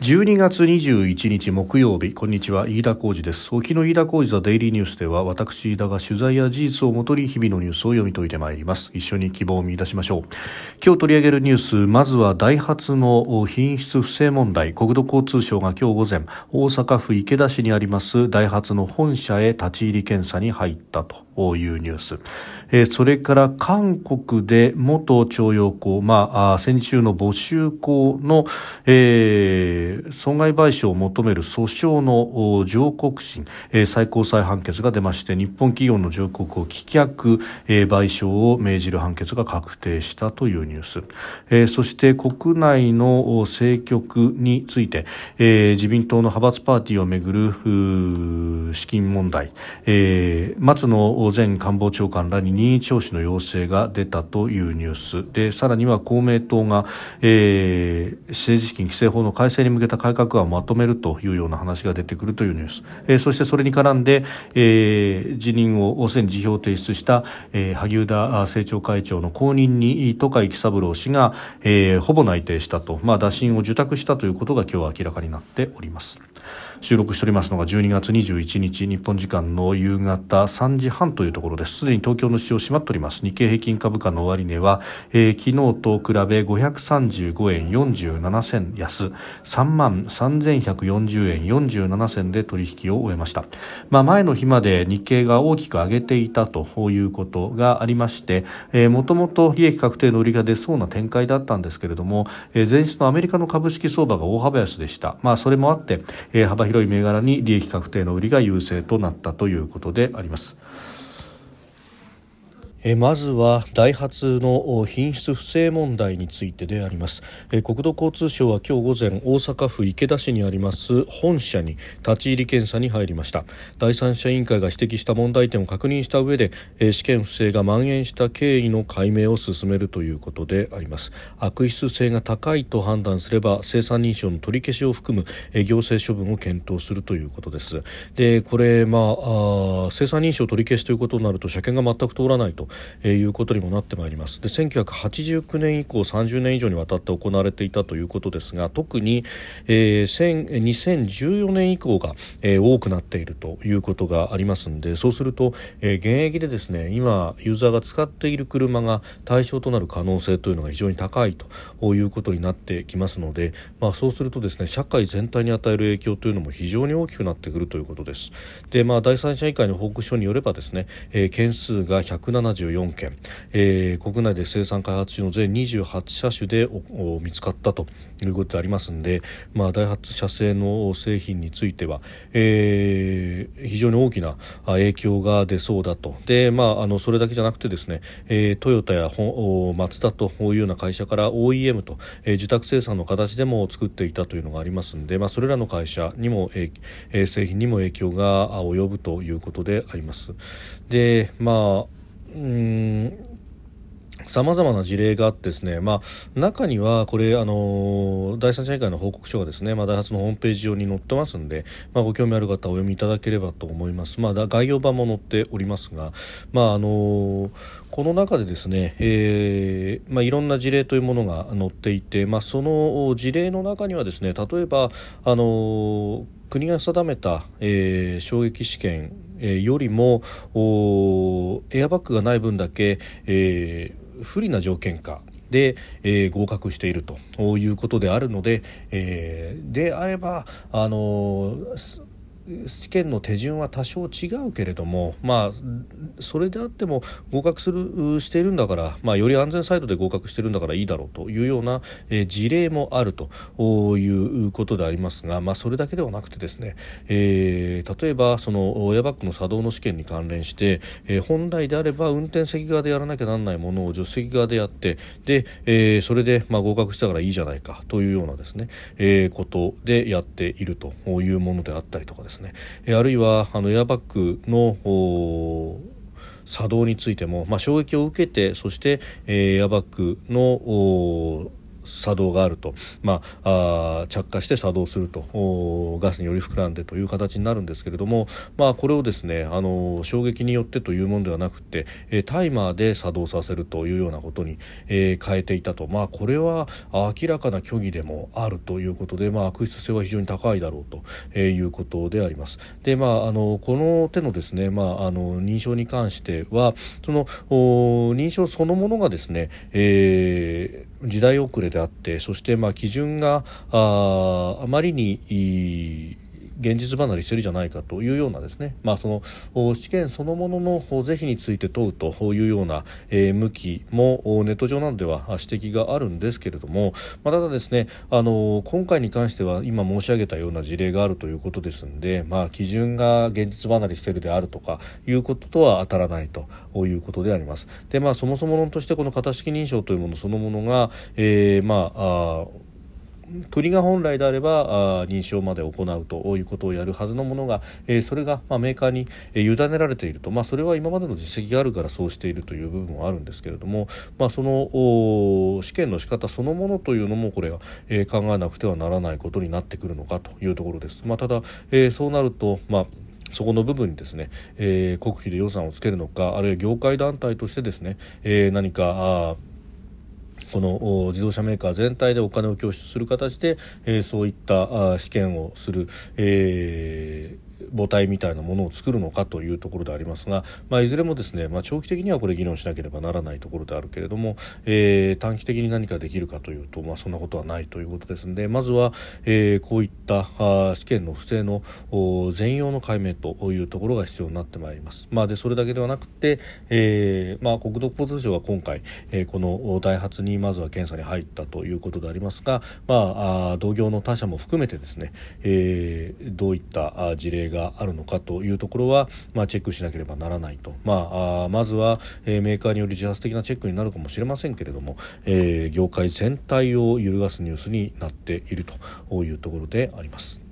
12月21日木曜日。こんにちは。飯田浩二です。沖の飯田浩二ザデイリーニュースでは私飯田が取材や事実をもとに日々のニュースを読み解いてまいります。一緒に希望を見出しましょう。今日取り上げるニュースまずはダイハツの品質不正問題。国土交通省が今日午前大阪府池田市にありますダイハツの本社へ立ち入り検査に入ったというニュース、え、それから韓国で元徴用工、まあ、戦時中の募集工の、えー、損害賠償を求める訴訟の上告審、えー、最高裁判決が出まして日本企業の上告を棄却、えー、賠償を命じる判決が確定したというニュース、えー、そして国内の政局について、えー、自民党の派閥パーティーをめぐる資金問題、えー、松野前官房長官らに任意聴取の要請が出たというニュース。でさらには公明党が、えー、政治資金規正法の改正に向けた改革案をまとめるというような話が出てくるというニュース、えー、そしてそれに絡んで、えー、辞任をすでに辞表を提出した、えー、萩生田政調会長の後任に都会喜三郎氏が、えー、ほぼ内定したと、まあ、打診を受託したということが今日明らかになっております。収録しておりますのが12月21日日本時間の夕方3時半というところです。すでに東京の市場閉まっております。日経平均株価の終値は、えー、昨日と比べ535円47銭安。3万3140円47銭で取引を終えました、まあ、前の日まで日経が大きく上げていたということがありましてもともと利益確定の売りが出そうな展開だったんですけれども、えー、前日のアメリカの株式相場が大幅安でした、まあ、それもあって、幅広い銘柄に利益確定の売りが優勢となったということであります。えまずはダイハツの品質不正問題についてであります。え国土交通省は今日午前大阪府池田市にあります本社に立ち入り検査に入りました。第三者委員会が指摘した問題点を確認した上でえ試験不正が蔓延した経緯の解明を進めるということであります。悪質性が高いと判断すれば生産認証の取り消しを含むえ行政処分を検討するということです。でこれまああ生産認証取り消しということになると車検が全く通らないと。え、いうことにもなってまいりますで1989年以降30年以上にわたって行われていたということですが特に、えー、2014年以降が、えー、多くなっているということがありますのでそうすると、えー、現役でですね今ユーザーが使っている車が対象となる可能性というのが非常に高いということになってきますので、まあ、そうするとですね社会全体に与える影響というのも非常に大きくなってくるということです。でまあ、第三者委員会の報告書によればですね、えー、件数が74件、えー、国内で生産開発中の全28車種で見つかったということでありますので、まあ、ダイハツ社製の製品については、えー、非常に大きな影響が出そうだとで、まあ、あのそれだけじゃなくてですね、えー、トヨタやマツダというような会社から OEM と、えー、受託生産の形でも作っていたというのがありますので、まあ、それらの会社にも、えー、製品にも影響が及ぶということであります。でまあうんさまざまな事例があってですね、まあ、中にはこれあの第三者委員会の報告書がですね、まあ、ダイハツのホームページ上に載ってますんで、まあ、ご興味ある方お読みいただければと思います、まあ、概要版も載っておりますが、まああのこの中でですね、えーまあ、いろんな事例というものが載っていて、まあ、その事例の中にはですね例えばあの国が定めた、えー、衝撃試験、え、よりもエアバッグがない分だけ、えー、不利な条件下で、えー、合格しているということであるので、えー、であればあのー試験の手順は多少違うけれども、まあ、それであっても合格するしているんだから、まあ、より安全サイドで合格しているんだからいいだろうというような、えー、事例もあるということでありますが、まあ、それだけではなくてですね、えー、例えばそのエアバッグの作動の試験に関連して、えー、本来であれば運転席側でやらなきゃならないものを助手席側でやってで、えー、それで、まあ、合格したからいいじゃないかというようなですね、えー、ことでやっているというものであったりとかですね、えあるいはあのエアバッグの作動についても、まあ、衝撃を受けてそして、え、エアバッグの作動があると、まあ、あ着火して作動すると。ガスにより膨らんでという形になるんですけれども、まあ、これをですねあの衝撃によってというものではなくて、えタイマーで作動させるというようなことに、えー、変えていたと、まあ、これは明らかな虚偽でもあるということで、まあ、悪質性は非常に高いだろうと、えー、いうことであります。でまあ、あのこの手のですね、まあ、あの認証に関してはその認証そのものがですね、えー、時代遅れであってそしてまあ基準がああまりに現実離れしてるじゃないかというようなですね、まあ、その試験そのものの是非について問うというような、向きもネット上などでは指摘があるんですけれども、まあ、ただですねあの今回に関しては今申し上げたような事例があるということですので、まあ、基準が現実離れしているであるとかいうこととは当たらないということであります。でまあ、そもそも論としてこの型式認証というものそのものが、えー、まあ国が本来であればあ認証まで行うということをやるはずのものが、え、それが、ま、メーカーに、え、委ねられていると、まあ、それは今までの実績があるからそうしているという部分はあるんですけれども、まあ、その試験の仕方そのものというのもこれは、え、考えなくてはならないことになってくるのかというところです。まあ、ただ、え、そうなると、まあそこの部分にですね、えー、国費で予算をつけるのかあるいは業界団体としてですね、えー、何かこの自動車メーカー全体でお金を供出する形で、えー、そういった試験をする、えー母体みたいなものを作るのかというところでありますが、まあ、いずれもですね、まあ、長期的にはこれ議論しなければならないところであるけれども、えー、短期的に何かできるかというと、まあ、そんなことはないということですのでまずは、えー、こういったあ試験の不正の全容の解明というところが必要になってまいります。まあ、でそれだけではなくて、えーまあ、国土交通省は今回、えー、このダイハツにまずは検査に入ったということでありますが、まあ、あ同業の他社も含めてですね、えー、どういった事例があるのかというところは、まあ、チェックしなければならないと、まあ、あまずは、えー、メーカーによる自発的なチェックになるかもしれませんけれども、えー、業界全体を揺るがすニュースになっているというところであります。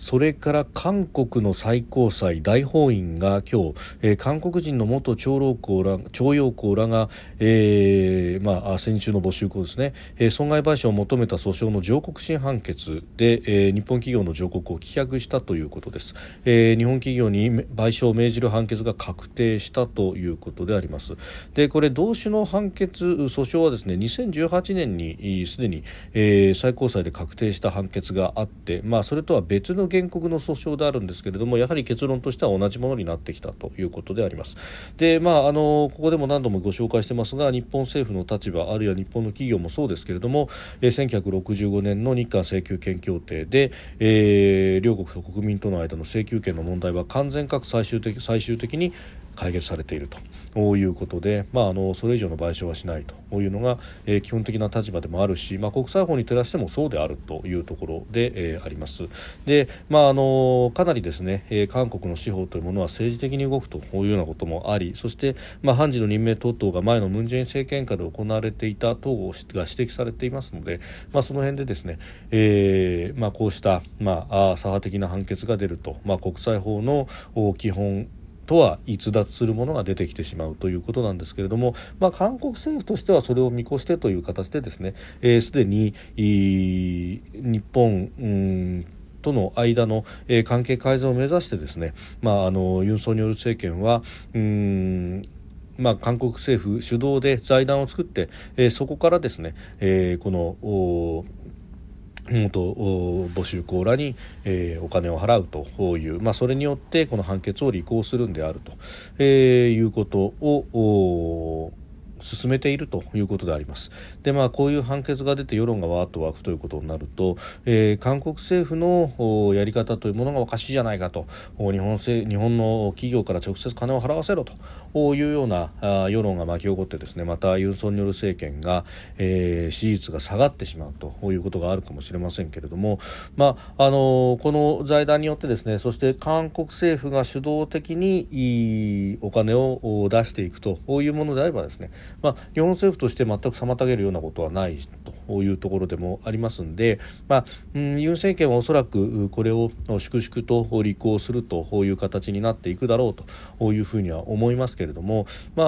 それから韓国の最高裁大法院が今日、えー、韓国人の元徴用工ら徴用工らが、えーまあ、先週の募集校ですね、えー、損害賠償を求めた訴訟の上告審判決で、えー、日本企業の上告を棄却したということです、えー、日本企業に賠償を命じる判決が確定したということであります。でこれ同種の判決訴訟はですね2018年にすでに、えー、最高裁で確定した判決があって、まあ、それとは別の原告の訴訟であるんですけれどもやはり結論としては同じものになってきたということであります。でまああのここでも何度もご紹介してますが日本政府の立場あるいは日本の企業もそうですけれども、えー、1965年の日韓請求権協定で、えー、両国と国民との間の請求権の問題は完全かつ最終的最終的に解決されているということで、まあ、あのそれ以上の賠償はしないというのが、えー、基本的な立場でもあるし、まあ、国際法に照らしてもそうであるというところで、えー、あります。で、まあ、あのかなりですね、えー、韓国の司法というものは政治的に動くというようなこともありそして、まあ、判事の任命等々が前のムン・ジェイン政権下で行われていた等が指摘されていますので、まあ、その辺でですね、えーまあ、こうした、まあ、左派的な判決が出ると、まあ、国際法の基本とは逸脱するものが出てきてしまうということなんですけれども、まあ、韓国政府としてはそれを見越してという形でですねすで、えー、に日本、うんとの間の、えー、関係改善を目指してですね、まあ、あのユン・ソンニョル政権はうんまあ、韓国政府主導で財団を作って、えー、そこからですね、えー、この元募集校らに、えー、お金を払うという、まあ、それによってこの判決を履行するんであると、えー、いうことを進めているということであります。でまあこういう判決が出て世論がわーっと湧くということになると、えー、韓国政府のやり方というものがおかしいじゃないかと日本日本の企業から直接金を払わせろとこういうような世論が巻き起こってですねまたユン・ソンニョル政権が、えー、支持率が下がってしまうということがあるかもしれませんけれども、まああのこの財団によってですねそして韓国政府が主導的にお金を出していくというものであればですねまあ、日本政府として全く妨げるようなことはないというところでもありますんで、まあ、ユン政権はおそらくこれを粛々と履行するという形になっていくだろうというふうには思いますけれども、ま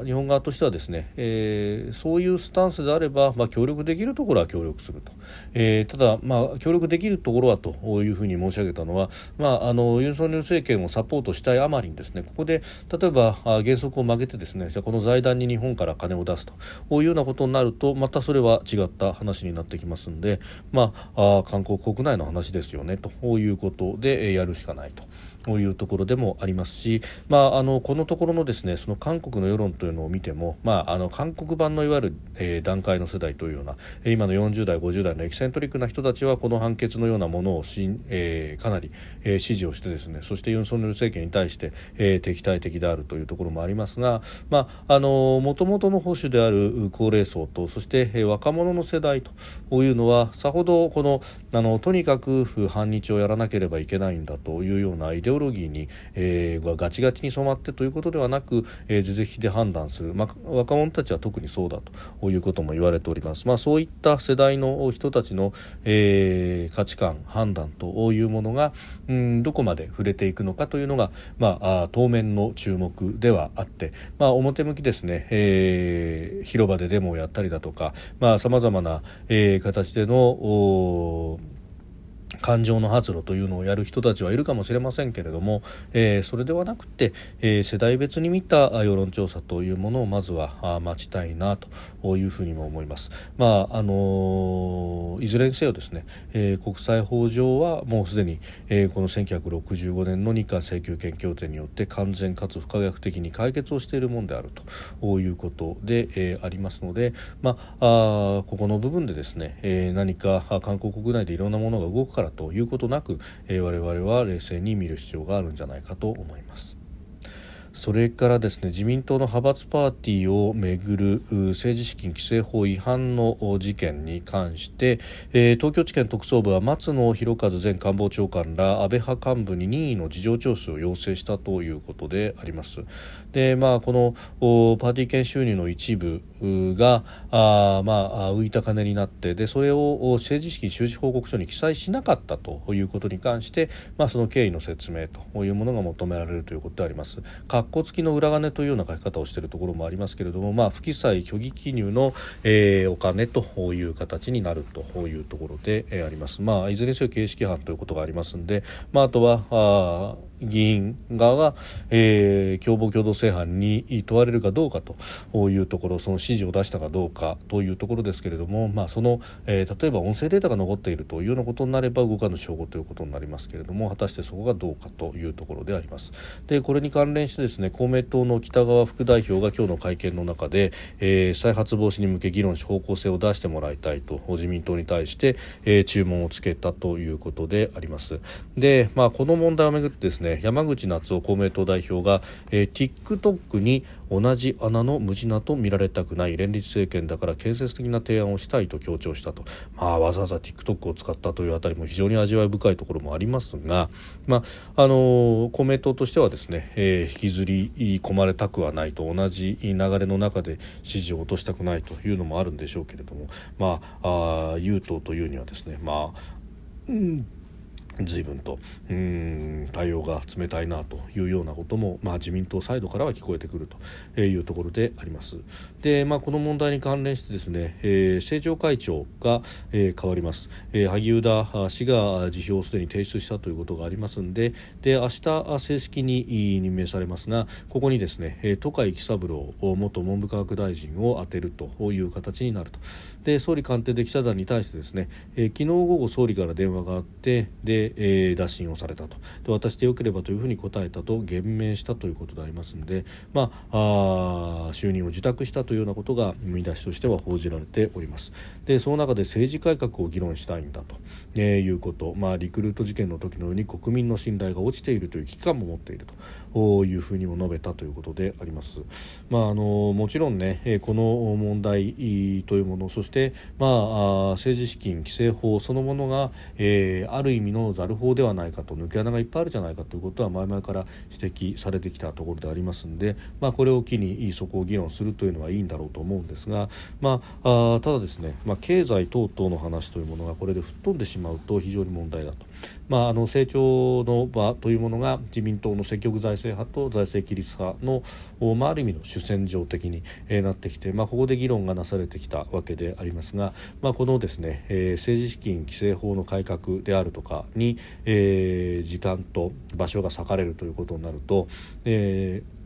あ、日本側としてはですね、えー、そういうスタンスであれば、まあ、協力できるところは協力すると、えー、ただ、まあ、協力できるところはというふうに申し上げたのは、まあ、あのユン・ソンニョル政権をサポートしたいあまりにですねここで例えば原則を曲げてですねじゃこの財団に日本から金を出すというようなことになるとまたそれは違った話になってきますので、まあ、あ韓国国内の話ですよねということでやるしかないと。というところでもありますし、まあ、あのこのところのですねその韓国の世論というのを見ても、まあ、あの韓国版のいわゆる、えー、段階の世代というような今の40代、50代のエキセントリックな人たちはこの判決のようなものをし、えー、かなり、えー、支持をしてですねそしてユン・ソンニョル政権に対して、えー、敵対的であるというところもありますが、まあ、あの元々の保守である高齢層とそして、えー、若者の世代というのはさほどこのあのとにかく反日をやらなければいけないんだというようなアイデオロギーに、えー、ガチガチに染まってということではなく、えー、是々非で判断する、まあ、若者たちは特にそうだということも言われております、まあ、そういった世代の人たちの、えー、価値観判断というものが、うん、どこまで触れていくのかというのが、まあ、当面の注目ではあって、まあ、表向きですね、えー、広場でデモをやったりだとかさまざ、まな、えー、形での感情の発露というのをやる人たちはいるかもしれませんけれども、えー、それではなくて、えー、世代別に見た世論調査というものをまずは待ちたいなというふうにも思います。まああのー、いずれにせよですね、え国際法上はもうすでに、えこの1965年の日韓請求権協定によって完全かつ不可逆的に解決をしているものであるということで、えありますので、まあ、あここの部分でですね、え何か韓国国内でいろんなものが動くからということなく、え、我々は冷静に見る必要があるんじゃないかと思います。それからですね自民党の派閥パーティーをめぐる政治資金規正法違反の事件に関して、えー、東京地検特捜部は松野博一前官房長官ら安倍派幹部に任意の事情聴取を要請したということであります。でまあ、このパーティー券収入の一部があ、まあ、浮いた金になってでそれを政治資金収支報告書に記載しなかったということに関して、まあ、その経緯の説明というものが求められるということであります。括弧付きの裏金というような書き方をしているところもありますけれども、まあ、不記載虚偽記入の、えー、お金という形になるというところで、えー、あります。まあ、いずれにせよ形式犯ということがありますので、まあ、あとはあ議員側が、えー、共謀共同正犯に問われるかどうかというところその指示を出したかどうかというところですけれども、まあ、その、えー、例えば音声データが残っているというようなことになれば動かぬ証拠ということになりますけれども果たしてそこがどうかというところであります。でこれに関連してですね公明党の北川副代表が今日の会見の中で、えー、再発防止に向け議論し方向性を出してもらいたいと自民党に対して、えー、注文をつけたということであります。で、まあ、この問題をめぐってですね山口夏夫公明党代表が、えー、TikTok に同じ穴の無地なと見られたくない連立政権だから建設的な提案をしたいと強調したと、まあ、わざわざ TikTok を使ったというあたりも非常に味わい深いところもありますが、まああの公明党としてはですね、えー、引きずり込まれたくはないと同じ流れの中で支持を落としたくないというのもあるんでしょうけれども、まあ、あ有党というにはですね、まあうん随分とうん対応が冷たいなというようなことも、まあ、自民党サイドからは聞こえてくるというところであります。で、まあ、この問題に関連してですね、えー、政調会長が、えー、変わります、えー、萩生田氏が辞表をすでに提出したということがありますのでで明日正式に任命されますがここにですね都会喜三郎元文部科学大臣を充てるという形になるとで総理官邸で記者団に対してですね、えー、昨日午後総理から電話があってでえー、打診をされたと。で私でよければというふうに答えたと言明したということでありますので、まあ、あ就任を受託したというようなことが見出しとしては報じられております。でその中で政治改革を議論したいんだと、えー、いうこと、まあ、リクルート事件の時のように国民の信頼が落ちているという危機感も持っているというふうにも述べたということであります、まあ、あのもちろんねこの問題というものそして、まあ、政治資金規正法そのものが、えー、ある意味のざる法ではないかと抜け穴がいっぱいあるじゃないかということは前々から指摘されてきたところでありますので、まあ、これを機にそこを議論するというのはいいんだろうと思うんですが、まあ、あただですね、まあ、経済等々の話というものがこれで吹っ飛んでしまうと非常に問題だと。まあ、あの成長の場というものが自民党の積極財政派と財政規律派の、まあ、ある意味の主戦場的に、え、なってきて、まあ、ここで議論がなされてきたわけでありますが、まあ、このですね、えー、政治資金規正法の改革であるとかに、えー、時間と場所が割かれるということになると、えー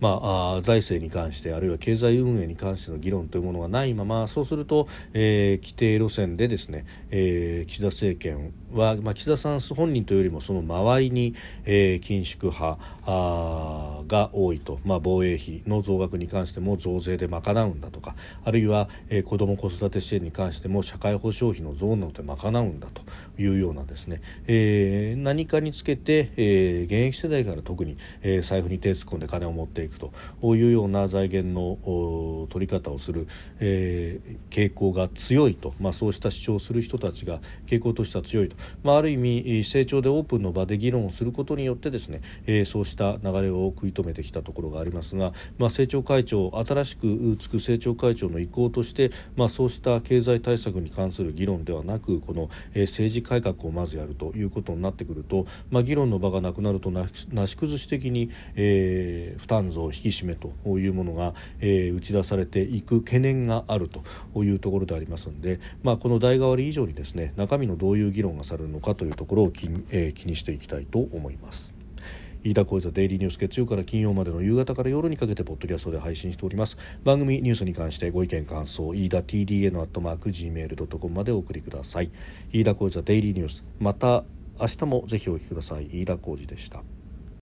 まあ、財政に関してあるいは経済運営に関しての議論というものがないままそうすると、えー、規定路線でですね、えー、岸田政権は、まあ、岸田さん本人というよりもその周りに、えー、緊縮派あが多いと、まあ、防衛費の増額に関しても増税で賄うんだとかあるいは、えー、子ども子育て支援に関しても社会保障費の増などで賄うんだというようなですね、えー、何かにつけて、えー、現役世代から特に、えー、財布に手突っ込んで金を持っていくというような財源の取り方をする、えー、傾向が強いと、まあ、そうした主張をする人たちが傾向としては強いと、まあ、ある意味成長でオープンの場で議論をすることによってですね、えー、そうした流れを食い止めてきたところがありますが、まあ、政調会長新しくつく政調会長の意向として、まあ、そうした経済対策に関する議論ではなくこの、えー、政治改革をまずやるということになってくると、まあ、議論の場がなくなるとなし崩し的に、えー、負担増引き締めというものが、えー、打ち出されていく懸念があるというところでありますので、まあ、この代替わり以上にですね中身のどういう議論がされるのかというところを気,、えー、気にしていきたいと思います。飯田浩司デイリーニュース月曜から金曜までの夕方から夜にかけてポッドキャストで配信しております。番組ニュースに関してご意見感想飯田 TDN アットマーク Gmail.com までお送りください。飯田浩司デイリーニュースまた明日もぜひお聞きください。飯田浩司でした。